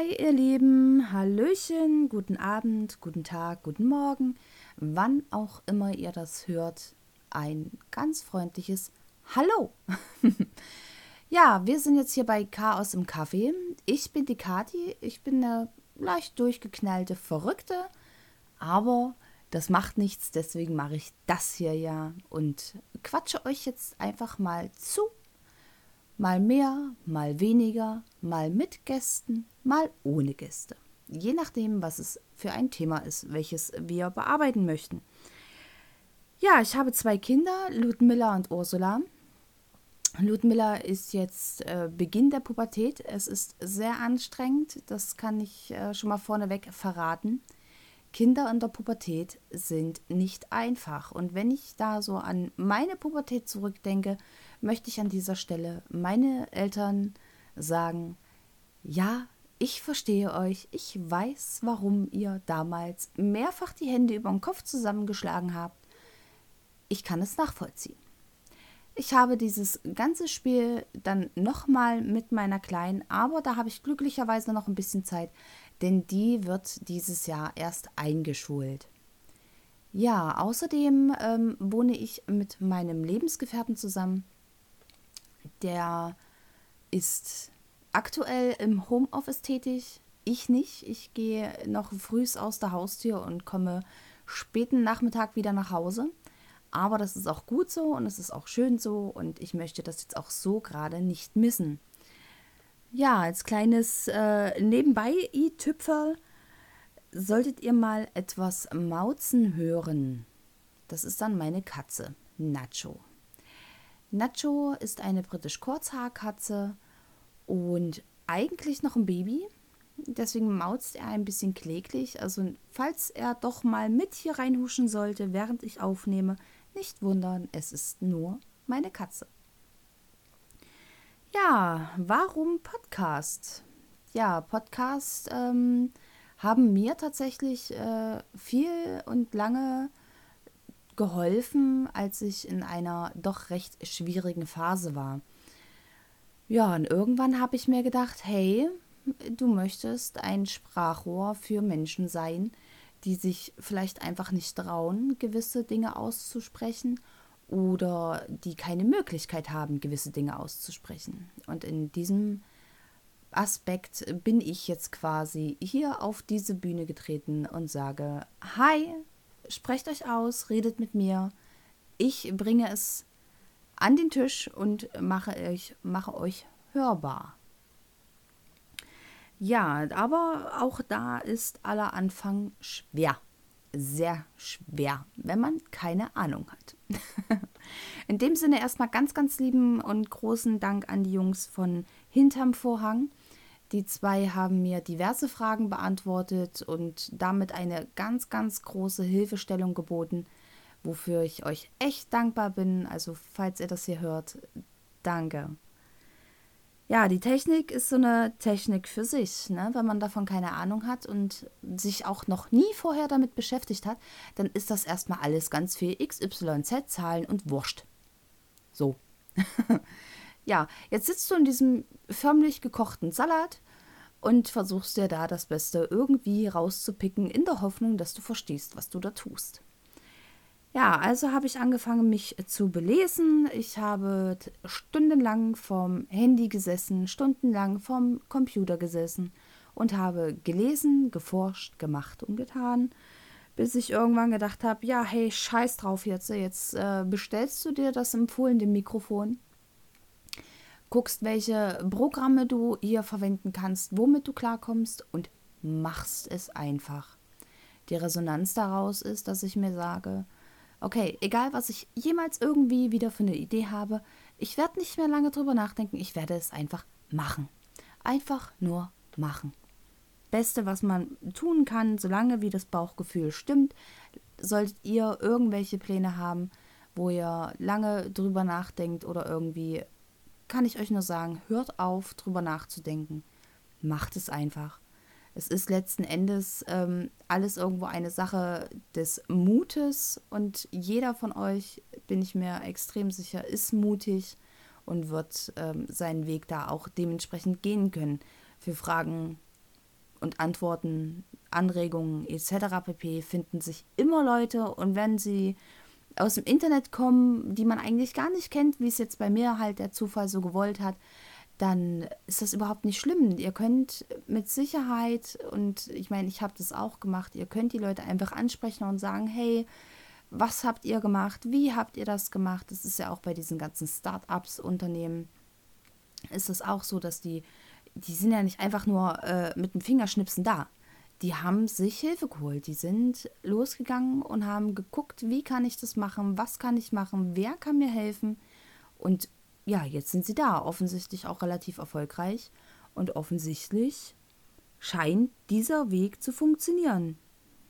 Hi, ihr Lieben. Hallöchen, guten Abend, guten Tag, guten Morgen. Wann auch immer ihr das hört, ein ganz freundliches Hallo. ja, wir sind jetzt hier bei Chaos im Kaffee. Ich bin die Kati. Ich bin eine leicht durchgeknallte Verrückte. Aber das macht nichts, deswegen mache ich das hier ja und quatsche euch jetzt einfach mal zu. Mal mehr, mal weniger, mal mit Gästen, mal ohne Gäste. Je nachdem, was es für ein Thema ist, welches wir bearbeiten möchten. Ja, ich habe zwei Kinder, Ludmilla und Ursula. Ludmilla ist jetzt äh, Beginn der Pubertät. Es ist sehr anstrengend, das kann ich äh, schon mal vorneweg verraten. Kinder in der Pubertät sind nicht einfach. Und wenn ich da so an meine Pubertät zurückdenke, möchte ich an dieser Stelle meine Eltern sagen, ja, ich verstehe euch, ich weiß, warum ihr damals mehrfach die Hände über den Kopf zusammengeschlagen habt. Ich kann es nachvollziehen. Ich habe dieses ganze Spiel dann nochmal mit meiner Kleinen, aber da habe ich glücklicherweise noch ein bisschen Zeit, denn die wird dieses Jahr erst eingeschult. Ja, außerdem ähm, wohne ich mit meinem Lebensgefährten zusammen. Der ist aktuell im Homeoffice tätig. Ich nicht. Ich gehe noch frühs aus der Haustür und komme späten Nachmittag wieder nach Hause. Aber das ist auch gut so und es ist auch schön so und ich möchte das jetzt auch so gerade nicht missen. Ja, als kleines äh, Nebenbei-i-Tüpferl solltet ihr mal etwas Mauzen hören. Das ist dann meine Katze, Nacho. Nacho ist eine britisch-Kurzhaarkatze und eigentlich noch ein Baby. Deswegen mauzt er ein bisschen kläglich. Also, falls er doch mal mit hier reinhuschen sollte, während ich aufnehme, nicht wundern, es ist nur meine Katze. Ja, warum Podcast? Ja, Podcast ähm, haben mir tatsächlich äh, viel und lange geholfen, als ich in einer doch recht schwierigen Phase war. Ja, und irgendwann habe ich mir gedacht, hey, du möchtest ein Sprachrohr für Menschen sein, die sich vielleicht einfach nicht trauen, gewisse Dinge auszusprechen oder die keine Möglichkeit haben, gewisse Dinge auszusprechen. Und in diesem Aspekt bin ich jetzt quasi hier auf diese Bühne getreten und sage, hi, sprecht euch aus, redet mit mir. Ich bringe es an den Tisch und mache euch, mache euch hörbar. Ja, aber auch da ist aller Anfang schwer sehr schwer, wenn man keine Ahnung hat. In dem Sinne erstmal ganz, ganz lieben und großen Dank an die Jungs von Hinterm Vorhang. Die zwei haben mir diverse Fragen beantwortet und damit eine ganz, ganz große Hilfestellung geboten, wofür ich euch echt dankbar bin. Also falls ihr das hier hört, danke ja, die Technik ist so eine Technik für sich. Ne? Wenn man davon keine Ahnung hat und sich auch noch nie vorher damit beschäftigt hat, dann ist das erstmal alles ganz viel XYZ, Zahlen und Wurscht. So. ja, jetzt sitzt du in diesem förmlich gekochten Salat und versuchst dir da das Beste irgendwie rauszupicken, in der Hoffnung, dass du verstehst, was du da tust. Ja, also habe ich angefangen, mich zu belesen. Ich habe stundenlang vom Handy gesessen, stundenlang vom Computer gesessen und habe gelesen, geforscht, gemacht und getan, bis ich irgendwann gedacht habe, ja, hey, scheiß drauf jetzt, jetzt äh, bestellst du dir das empfohlene Mikrofon, guckst, welche Programme du hier verwenden kannst, womit du klarkommst und machst es einfach. Die Resonanz daraus ist, dass ich mir sage, okay, egal was ich jemals irgendwie wieder für eine Idee habe, ich werde nicht mehr lange drüber nachdenken, ich werde es einfach machen. Einfach nur machen. Beste, was man tun kann, solange wie das Bauchgefühl stimmt, solltet ihr irgendwelche Pläne haben, wo ihr lange drüber nachdenkt oder irgendwie, kann ich euch nur sagen, hört auf, drüber nachzudenken. Macht es einfach. Es ist letzten Endes ähm, alles irgendwo eine Sache des Mutes und jeder von euch bin ich mir extrem sicher, ist mutig und wird ähm, seinen Weg da auch dementsprechend gehen können. Für Fragen und Antworten, Anregungen etc. pp. finden sich immer Leute und wenn sie aus dem Internet kommen, die man eigentlich gar nicht kennt, wie es jetzt bei mir halt der Zufall so gewollt hat, dann ist das überhaupt nicht schlimm. Ihr könnt mit Sicherheit, und ich meine, ich habe das auch gemacht, ihr könnt die Leute einfach ansprechen und sagen, hey, was habt ihr gemacht? Wie habt ihr das gemacht? Das ist ja auch bei diesen ganzen Start-ups, Unternehmen, ist es auch so, dass die, die sind ja nicht einfach nur äh, mit dem Fingerschnipsen da die haben sich Hilfe geholt. Die sind losgegangen und haben geguckt, wie kann ich das machen, was kann ich machen, wer kann mir helfen. Und ja, jetzt sind sie da, offensichtlich auch relativ erfolgreich. Und offensichtlich scheint dieser Weg zu funktionieren.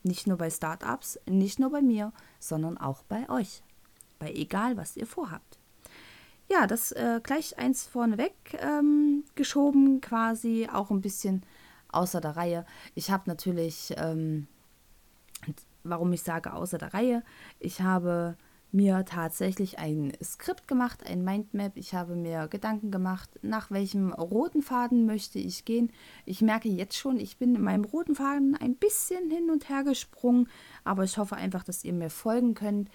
Nicht nur bei Startups, nicht nur bei mir, sondern auch bei euch. Bei egal, was ihr vorhabt. Ja, das äh, gleich eins vorneweg ähm, geschoben, quasi auch ein bisschen außer der Reihe. Ich habe natürlich, ähm, warum ich sage außer der Reihe, ich habe mir tatsächlich ein Skript gemacht, ein Mindmap. Ich habe mir Gedanken gemacht, nach welchem roten Faden möchte ich gehen. Ich merke jetzt schon, ich bin in meinem roten Faden ein bisschen hin und her gesprungen, aber ich hoffe einfach, dass ihr mir folgen könnt.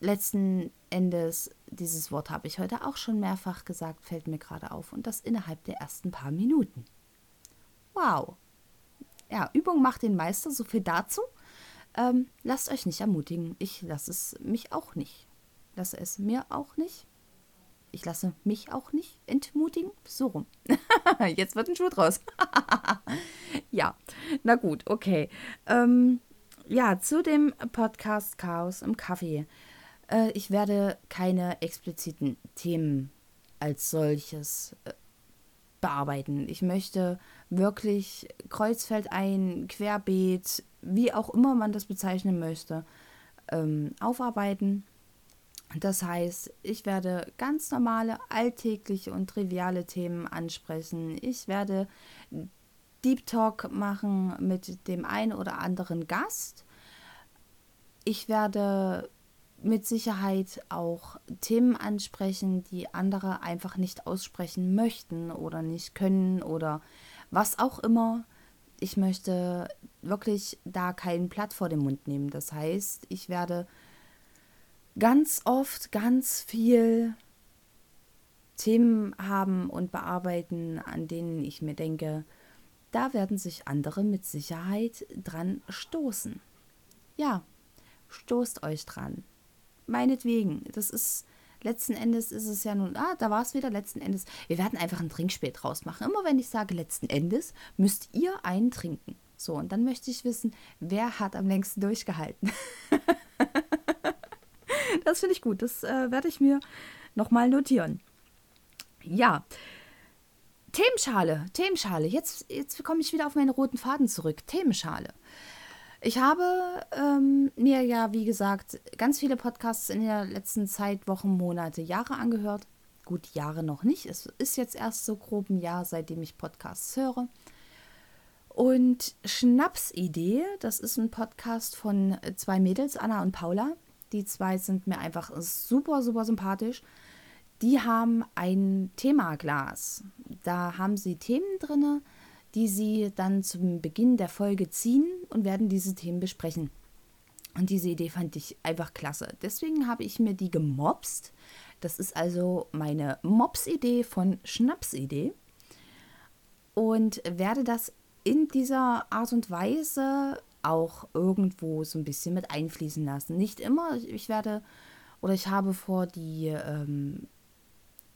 Letzten Endes, dieses Wort habe ich heute auch schon mehrfach gesagt, fällt mir gerade auf und das innerhalb der ersten paar Minuten. Wow. Ja, Übung macht den Meister, so viel dazu. Ähm, lasst euch nicht ermutigen. Ich lasse es mich auch nicht. Lasse es mir auch nicht. Ich lasse mich auch nicht entmutigen. So rum. Jetzt wird ein Schuh draus. ja, na gut, okay. Ähm, ja, zu dem Podcast Chaos im Kaffee. Äh, ich werde keine expliziten Themen als solches äh, bearbeiten. Ich möchte wirklich kreuzfeldein, querbeet, wie auch immer man das bezeichnen möchte, ähm, aufarbeiten. Das heißt, ich werde ganz normale, alltägliche und triviale Themen ansprechen. Ich werde Deep Talk machen mit dem einen oder anderen Gast. Ich werde mit Sicherheit auch Themen ansprechen, die andere einfach nicht aussprechen möchten oder nicht können oder was auch immer. Ich möchte wirklich da kein Blatt vor den Mund nehmen. Das heißt, ich werde ganz oft ganz viel Themen haben und bearbeiten, an denen ich mir denke, da werden sich andere mit Sicherheit dran stoßen. Ja, stoßt euch dran meinetwegen. Das ist letzten Endes ist es ja nun, ah, da war es wieder letzten Endes. Wir werden einfach ein Trinkspiel draus machen. Immer wenn ich sage letzten Endes, müsst ihr einen trinken. So, und dann möchte ich wissen, wer hat am längsten durchgehalten. das finde ich gut. Das äh, werde ich mir nochmal notieren. Ja. Themenschale, Themenschale. Jetzt, jetzt komme ich wieder auf meine roten Faden zurück. Themenschale. Ich habe ähm, mir ja, wie gesagt, ganz viele Podcasts in der letzten Zeit, Wochen, Monate, Jahre angehört. Gut, Jahre noch nicht. Es ist jetzt erst so grob ein Jahr, seitdem ich Podcasts höre. Und Schnapsidee, das ist ein Podcast von zwei Mädels, Anna und Paula. Die zwei sind mir einfach super, super sympathisch. Die haben ein Themaglas. Da haben sie Themen drinne die sie dann zum Beginn der Folge ziehen und werden diese Themen besprechen. Und diese Idee fand ich einfach klasse. Deswegen habe ich mir die gemobst. Das ist also meine Mops-Idee von Schnaps-Idee. Und werde das in dieser Art und Weise auch irgendwo so ein bisschen mit einfließen lassen. Nicht immer. Ich werde oder ich habe vor, die ähm,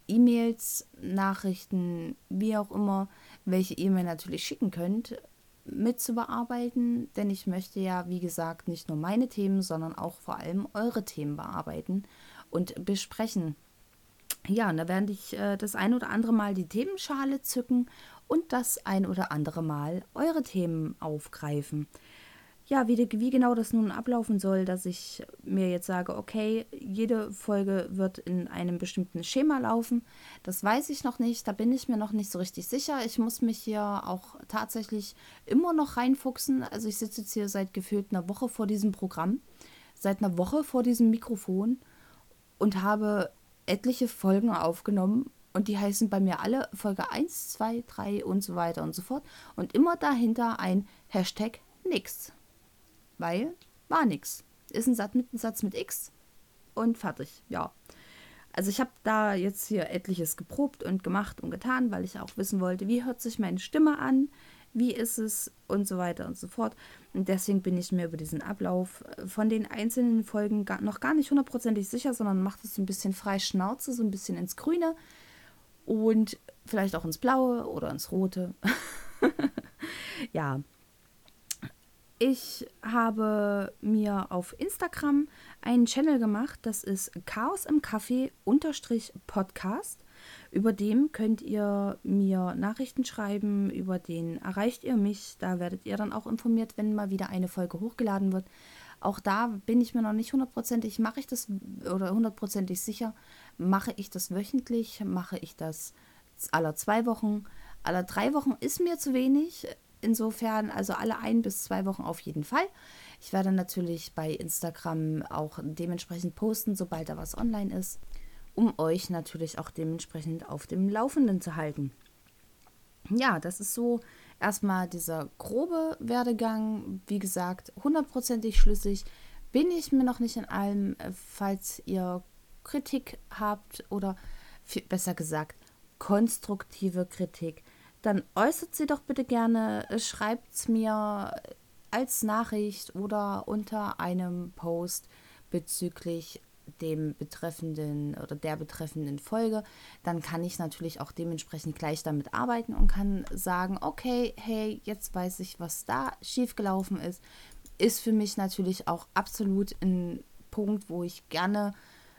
E-Mails, Nachrichten, wie auch immer, welche ihr mir natürlich schicken könnt, mitzubearbeiten, denn ich möchte ja, wie gesagt, nicht nur meine Themen, sondern auch vor allem eure Themen bearbeiten und besprechen. Ja, und da werde ich äh, das ein oder andere Mal die Themenschale zücken und das ein oder andere Mal eure Themen aufgreifen ja, wie, wie genau das nun ablaufen soll, dass ich mir jetzt sage, okay, jede Folge wird in einem bestimmten Schema laufen, das weiß ich noch nicht, da bin ich mir noch nicht so richtig sicher. Ich muss mich hier auch tatsächlich immer noch reinfuchsen. Also ich sitze jetzt hier seit gefühlt einer Woche vor diesem Programm, seit einer Woche vor diesem Mikrofon und habe etliche Folgen aufgenommen und die heißen bei mir alle Folge 1, 2, 3 und so weiter und so fort. Und immer dahinter ein Hashtag nix. Weil war nix. Ist ein Satz mit, ein Satz mit X und fertig. Ja. Also ich habe da jetzt hier etliches geprobt und gemacht und getan, weil ich auch wissen wollte, wie hört sich meine Stimme an, wie ist es und so weiter und so fort. Und deswegen bin ich mir über diesen Ablauf von den einzelnen Folgen gar, noch gar nicht hundertprozentig sicher, sondern mache es ein bisschen frei Schnauze, so ein bisschen ins Grüne und vielleicht auch ins Blaue oder ins Rote. ja. Ich habe mir auf Instagram einen Channel gemacht, das ist Chaos im Kaffee unterstrich Podcast. Über dem könnt ihr mir Nachrichten schreiben, über den erreicht ihr mich. Da werdet ihr dann auch informiert, wenn mal wieder eine Folge hochgeladen wird. Auch da bin ich mir noch nicht hundertprozentig, mache ich das oder hundertprozentig sicher, mache ich das wöchentlich, mache ich das alle zwei Wochen, alle drei Wochen ist mir zu wenig. Insofern, also alle ein bis zwei Wochen auf jeden Fall. Ich werde natürlich bei Instagram auch dementsprechend posten, sobald da was online ist, um euch natürlich auch dementsprechend auf dem Laufenden zu halten. Ja, das ist so erstmal dieser grobe Werdegang, wie gesagt, hundertprozentig schlüssig. Bin ich mir noch nicht in allem, falls ihr Kritik habt oder besser gesagt konstruktive Kritik, dann äußert sie doch bitte gerne, äh, schreibt es mir als Nachricht oder unter einem Post bezüglich dem betreffenden oder der betreffenden Folge, dann kann ich natürlich auch dementsprechend gleich damit arbeiten und kann sagen, okay, hey, jetzt weiß ich, was da schiefgelaufen ist. Ist für mich natürlich auch absolut ein Punkt, wo ich gerne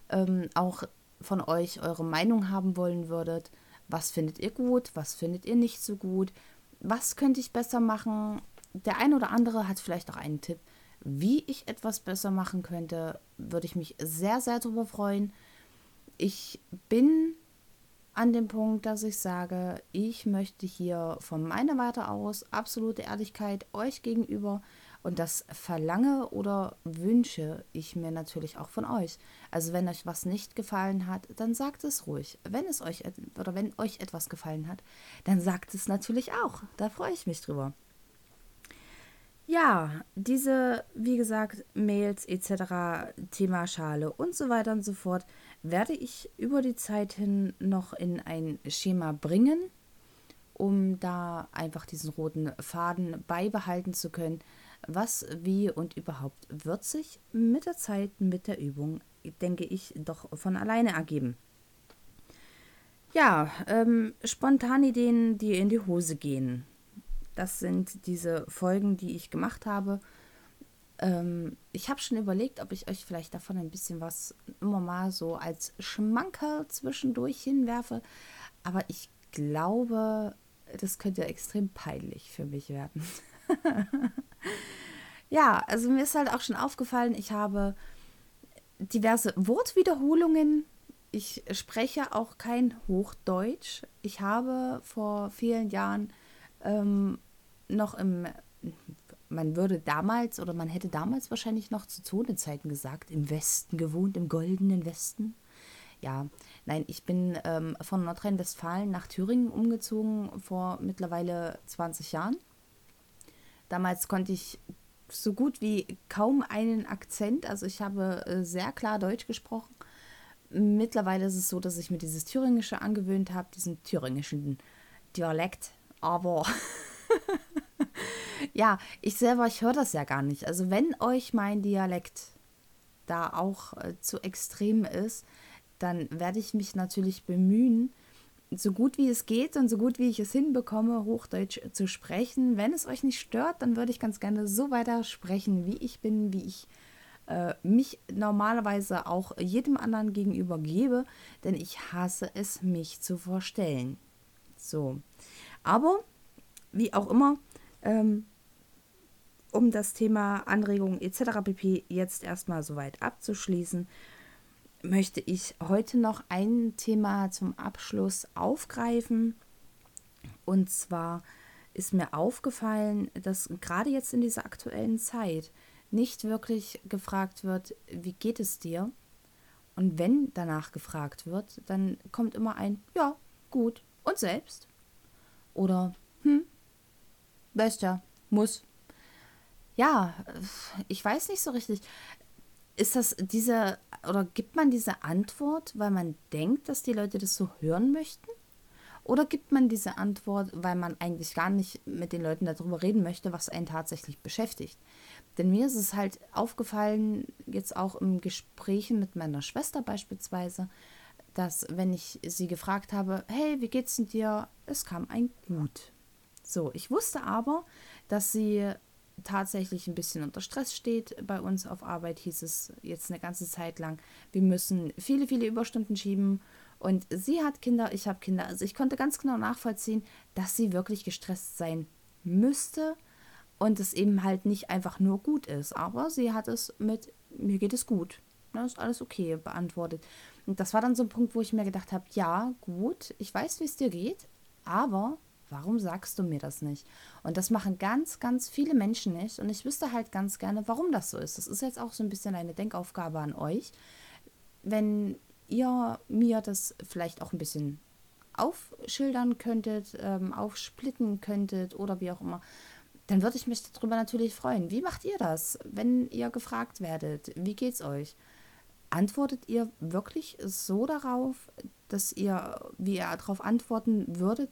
ähm, auch von euch eure Meinung haben wollen würdet. Was findet ihr gut? Was findet ihr nicht so gut? Was könnte ich besser machen? Der ein oder andere hat vielleicht auch einen Tipp wie ich etwas besser machen könnte, würde ich mich sehr, sehr darüber freuen. Ich bin an dem Punkt, dass ich sage, ich möchte hier von meiner Warte aus absolute Ehrlichkeit euch gegenüber und das verlange oder wünsche ich mir natürlich auch von euch. Also wenn euch was nicht gefallen hat, dann sagt es ruhig. Wenn es euch oder wenn euch etwas gefallen hat, dann sagt es natürlich auch. Da freue ich mich drüber. Ja, diese, wie gesagt, Mails etc., Thema Schale und so weiter und so fort, werde ich über die Zeit hin noch in ein Schema bringen, um da einfach diesen roten Faden beibehalten zu können, was, wie und überhaupt wird sich mit der Zeit, mit der Übung, denke ich, doch von alleine ergeben. Ja, ähm, Ideen, die in die Hose gehen. Das sind diese Folgen, die ich gemacht habe. Ähm, ich habe schon überlegt, ob ich euch vielleicht davon ein bisschen was immer mal so als Schmankerl zwischendurch hinwerfe. Aber ich glaube, das könnte extrem peinlich für mich werden. ja, also mir ist halt auch schon aufgefallen, ich habe diverse Wortwiederholungen. Ich spreche auch kein Hochdeutsch. Ich habe vor vielen Jahren ähm, noch im, man würde damals oder man hätte damals wahrscheinlich noch zu Zonezeiten gesagt, im Westen gewohnt, im goldenen Westen. Ja, nein, ich bin ähm, von Nordrhein-Westfalen nach Thüringen umgezogen vor mittlerweile 20 Jahren. Damals konnte ich so gut wie kaum einen Akzent, also ich habe äh, sehr klar Deutsch gesprochen. Mittlerweile ist es so, dass ich mir dieses Thüringische angewöhnt habe, diesen thüringischen Dialekt. Aber ja, ich selber, ich höre das ja gar nicht. Also wenn euch mein Dialekt da auch äh, zu extrem ist, dann werde ich mich natürlich bemühen, so gut wie es geht und so gut wie ich es hinbekomme, Hochdeutsch zu sprechen. Wenn es euch nicht stört, dann würde ich ganz gerne so weiter sprechen, wie ich bin, wie ich äh, mich normalerweise auch jedem anderen gegenüber gebe, denn ich hasse es, mich zu vorstellen. So. Aber, wie auch immer, ähm, um das Thema Anregungen etc. pp. jetzt erstmal soweit abzuschließen, möchte ich heute noch ein Thema zum Abschluss aufgreifen. Und zwar ist mir aufgefallen, dass gerade jetzt in dieser aktuellen Zeit nicht wirklich gefragt wird, wie geht es dir? Und wenn danach gefragt wird, dann kommt immer ein Ja, gut. Und selbst? Oder Hm, ja, muss. Ja, ich weiß nicht so richtig. Ist das diese, oder gibt man diese Antwort, weil man denkt, dass die Leute das so hören möchten? Oder gibt man diese Antwort, weil man eigentlich gar nicht mit den Leuten darüber reden möchte, was einen tatsächlich beschäftigt? Denn mir ist es halt aufgefallen, jetzt auch im Gesprächen mit meiner Schwester beispielsweise, dass wenn ich sie gefragt habe, hey, wie geht's denn dir? Es kam ein Gut. So, ich wusste aber, dass sie tatsächlich ein bisschen unter Stress steht. Bei uns auf Arbeit hieß es jetzt eine ganze Zeit lang, wir müssen viele, viele Überstunden schieben und sie hat Kinder, ich habe Kinder. Also ich konnte ganz genau nachvollziehen, dass sie wirklich gestresst sein müsste und es eben halt nicht einfach nur gut ist. Aber sie hat es mit, mir geht es gut. Ne, ist alles okay beantwortet. Und das war dann so ein Punkt, wo ich mir gedacht habe, ja, gut, ich weiß, wie es dir geht, aber warum sagst du mir das nicht? Und das machen ganz, ganz viele Menschen nicht. Und ich wüsste halt ganz gerne, warum das so ist. Das ist jetzt auch so ein bisschen eine Denkaufgabe an euch. Wenn ihr mir das vielleicht auch ein bisschen aufschildern könntet, ähm, aufsplitten könntet oder wie auch immer, dann würde ich mich darüber natürlich freuen. Wie macht ihr das, wenn ihr gefragt werdet? Wie geht's euch? Antwortet ihr wirklich so darauf, dass ihr, wie ihr darauf antworten würdet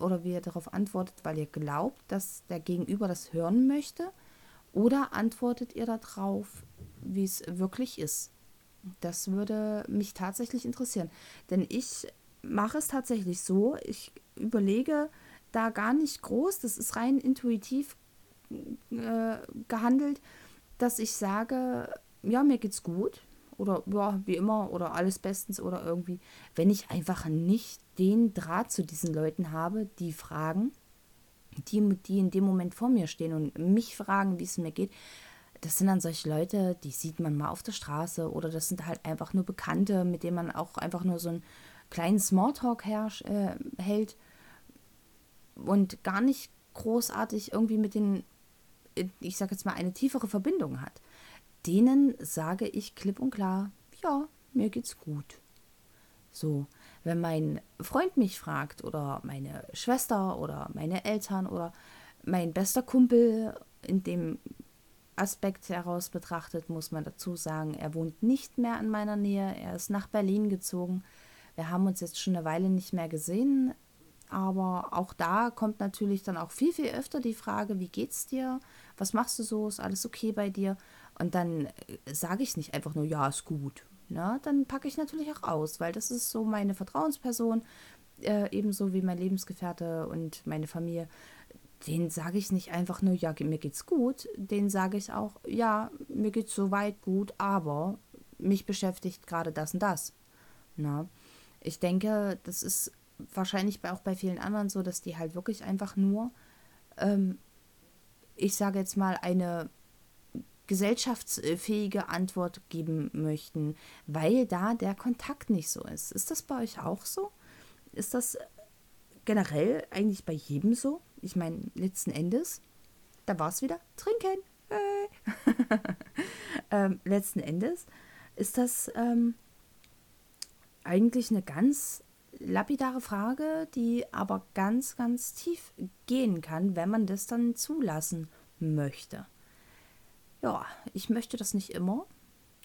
oder wie ihr darauf antwortet, weil ihr glaubt, dass der Gegenüber das hören möchte? Oder antwortet ihr darauf, wie es wirklich ist? Das würde mich tatsächlich interessieren. Denn ich mache es tatsächlich so, ich überlege da gar nicht groß, das ist rein intuitiv äh, gehandelt, dass ich sage, ja, mir geht's gut oder ja, wie immer oder alles bestens oder irgendwie, wenn ich einfach nicht den Draht zu diesen Leuten habe, die fragen, die, die in dem Moment vor mir stehen und mich fragen, wie es mir geht, das sind dann solche Leute, die sieht man mal auf der Straße oder das sind halt einfach nur Bekannte, mit denen man auch einfach nur so einen kleinen Smalltalk herrsch, äh, hält und gar nicht großartig irgendwie mit den, ich sag jetzt mal, eine tiefere Verbindung hat. Denen sage ich klipp und klar, ja, mir geht's gut. So, wenn mein Freund mich fragt oder meine Schwester oder meine Eltern oder mein bester Kumpel in dem Aspekt heraus betrachtet, muss man dazu sagen, er wohnt nicht mehr in meiner Nähe, er ist nach Berlin gezogen. Wir haben uns jetzt schon eine Weile nicht mehr gesehen, aber auch da kommt natürlich dann auch viel, viel öfter die Frage, wie geht's dir? Was machst du so? Ist alles okay bei dir? Und dann äh, sage ich nicht einfach nur, ja, ist gut. Na, ne? dann packe ich natürlich auch aus, weil das ist so meine Vertrauensperson, äh, ebenso wie mein Lebensgefährte und meine Familie den sage ich nicht einfach nur, ja, mir geht's gut, den sage ich auch, ja, mir geht's soweit gut, aber mich beschäftigt gerade das und das. Na, ich denke, das ist wahrscheinlich auch bei vielen anderen so, dass die halt wirklich einfach nur, ähm, ich sage jetzt mal, eine gesellschaftsfähige Antwort geben möchten, weil da der Kontakt nicht so ist. Ist das bei euch auch so? Ist das generell eigentlich bei jedem so? ich meine, letzten Endes, da war es wieder trinken. Hey. ähm, letzten Endes ist das ähm, eigentlich eine ganz lapidare Frage, die aber ganz, ganz tief gehen kann, wenn man das dann zulassen möchte. Ja, ich möchte das nicht immer.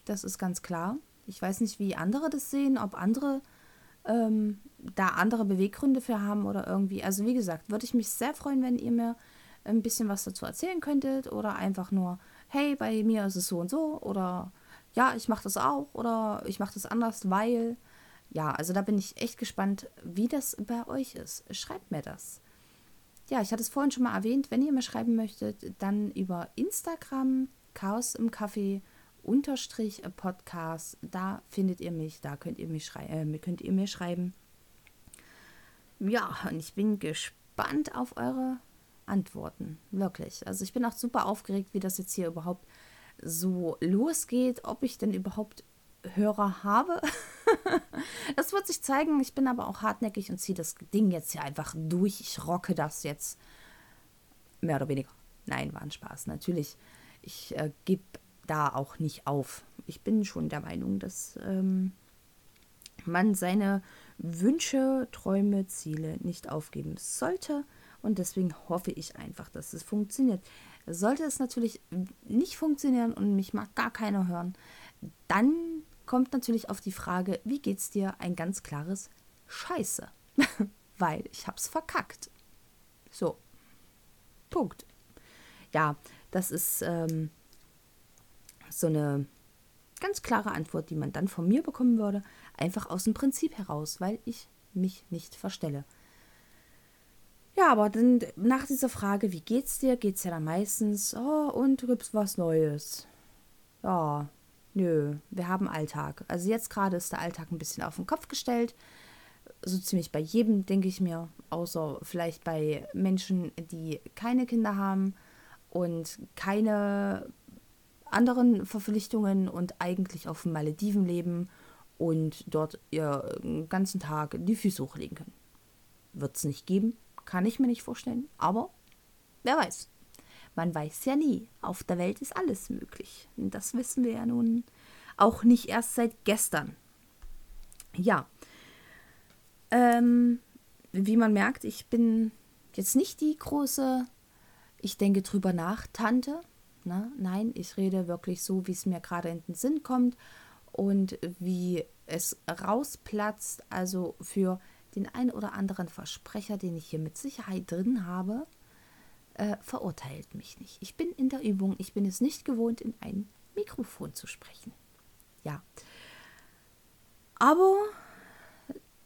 Das ist ganz klar. Ich weiß nicht, wie andere das sehen, ob andere ähm, da andere Beweggründe für haben oder irgendwie. Also wie gesagt, würde ich mich sehr freuen, wenn ihr mir ein bisschen was dazu erzählen könntet oder einfach nur, hey, bei mir ist es so und so oder ja, ich mache das auch oder ich mache das anders, weil. Ja, also da bin ich echt gespannt, wie das bei euch ist. Schreibt mir das. Ja, ich hatte es vorhin schon mal erwähnt, wenn ihr mir schreiben möchtet, dann über Instagram, Chaos im Kaffee unterstrich Podcast. Da findet ihr mich, da könnt ihr, mich schrei äh, könnt ihr mir schreiben. Ja, und ich bin gespannt auf eure Antworten. Wirklich. Also ich bin auch super aufgeregt, wie das jetzt hier überhaupt so losgeht, ob ich denn überhaupt Hörer habe. das wird sich zeigen. Ich bin aber auch hartnäckig und ziehe das Ding jetzt hier einfach durch. Ich rocke das jetzt mehr oder weniger. Nein, war ein Spaß. Natürlich, ich äh, gebe da auch nicht auf. Ich bin schon der Meinung, dass ähm, man seine Wünsche, Träume, Ziele nicht aufgeben sollte. Und deswegen hoffe ich einfach, dass es funktioniert. Sollte es natürlich nicht funktionieren und mich mag gar keiner hören, dann kommt natürlich auf die Frage, wie geht's dir? Ein ganz klares Scheiße. Weil ich hab's verkackt. So. Punkt. Ja, das ist ähm, so eine ganz klare Antwort, die man dann von mir bekommen würde. Einfach aus dem Prinzip heraus, weil ich mich nicht verstelle. Ja, aber dann nach dieser Frage, wie geht's dir, geht's ja dann meistens, oh, und gibt's was Neues? Ja, nö, wir haben Alltag. Also jetzt gerade ist der Alltag ein bisschen auf den Kopf gestellt. So ziemlich bei jedem, denke ich mir, außer vielleicht bei Menschen, die keine Kinder haben und keine anderen Verpflichtungen und eigentlich auf den Malediven leben und dort ihren ganzen Tag die Füße hochlegen können. Wird es nicht geben, kann ich mir nicht vorstellen, aber wer weiß. Man weiß ja nie. Auf der Welt ist alles möglich. Das wissen wir ja nun auch nicht erst seit gestern. Ja. Ähm, wie man merkt, ich bin jetzt nicht die große, ich denke drüber nach, Tante. Na, nein, ich rede wirklich so, wie es mir gerade in den Sinn kommt und wie es rausplatzt. Also für den ein oder anderen Versprecher, den ich hier mit Sicherheit drin habe, äh, verurteilt mich nicht. Ich bin in der Übung, ich bin es nicht gewohnt, in ein Mikrofon zu sprechen. Ja. Aber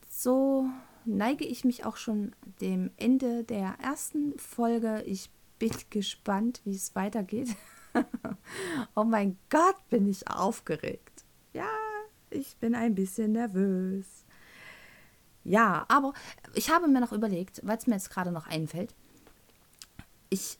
so neige ich mich auch schon dem Ende der ersten Folge. Ich bin gespannt, wie es weitergeht. oh mein Gott, bin ich aufgeregt. Ja, ich bin ein bisschen nervös. Ja, aber ich habe mir noch überlegt, weil es mir jetzt gerade noch einfällt, ich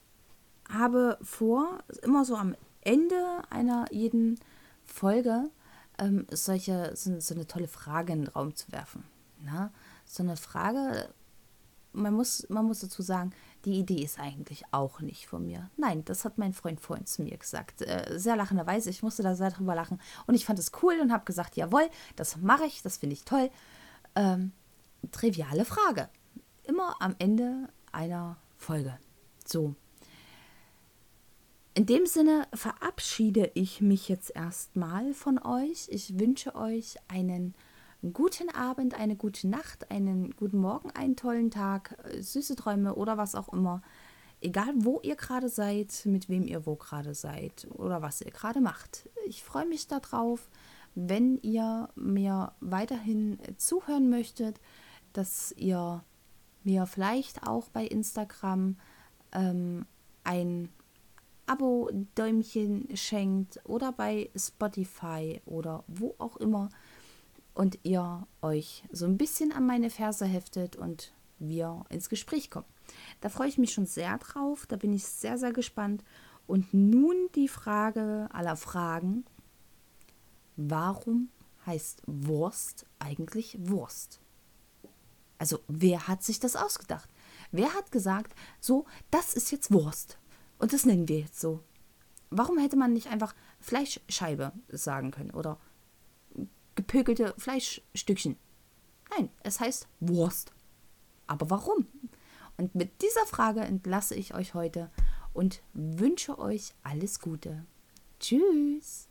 habe vor, immer so am Ende einer jeden Folge ähm, solche, so, so, eine tolle Frage in den Raum zu werfen. Na? So eine Frage, man muss, man muss dazu sagen, die Idee ist eigentlich auch nicht von mir. Nein, das hat mein Freund vorhin zu mir gesagt. Äh, sehr lachenderweise, ich musste da sehr drüber lachen. Und ich fand es cool und habe gesagt, jawohl, das mache ich, das finde ich toll. Ähm, triviale Frage. Immer am Ende einer Folge. So. In dem Sinne verabschiede ich mich jetzt erstmal von euch. Ich wünsche euch einen guten Abend, eine gute Nacht, einen guten Morgen, einen tollen Tag, süße Träume oder was auch immer. Egal, wo ihr gerade seid, mit wem ihr wo gerade seid oder was ihr gerade macht. Ich freue mich darauf, wenn ihr mir weiterhin zuhören möchtet dass ihr mir vielleicht auch bei Instagram ähm, ein Abo-Däumchen schenkt oder bei Spotify oder wo auch immer und ihr euch so ein bisschen an meine Ferse heftet und wir ins Gespräch kommen. Da freue ich mich schon sehr drauf, da bin ich sehr, sehr gespannt. Und nun die Frage aller Fragen, warum heißt Wurst eigentlich Wurst? Also wer hat sich das ausgedacht? Wer hat gesagt, so, das ist jetzt Wurst und das nennen wir jetzt so? Warum hätte man nicht einfach Fleischscheibe sagen können oder gepökelte Fleischstückchen? Nein, es heißt Wurst. Aber warum? Und mit dieser Frage entlasse ich euch heute und wünsche euch alles Gute. Tschüss.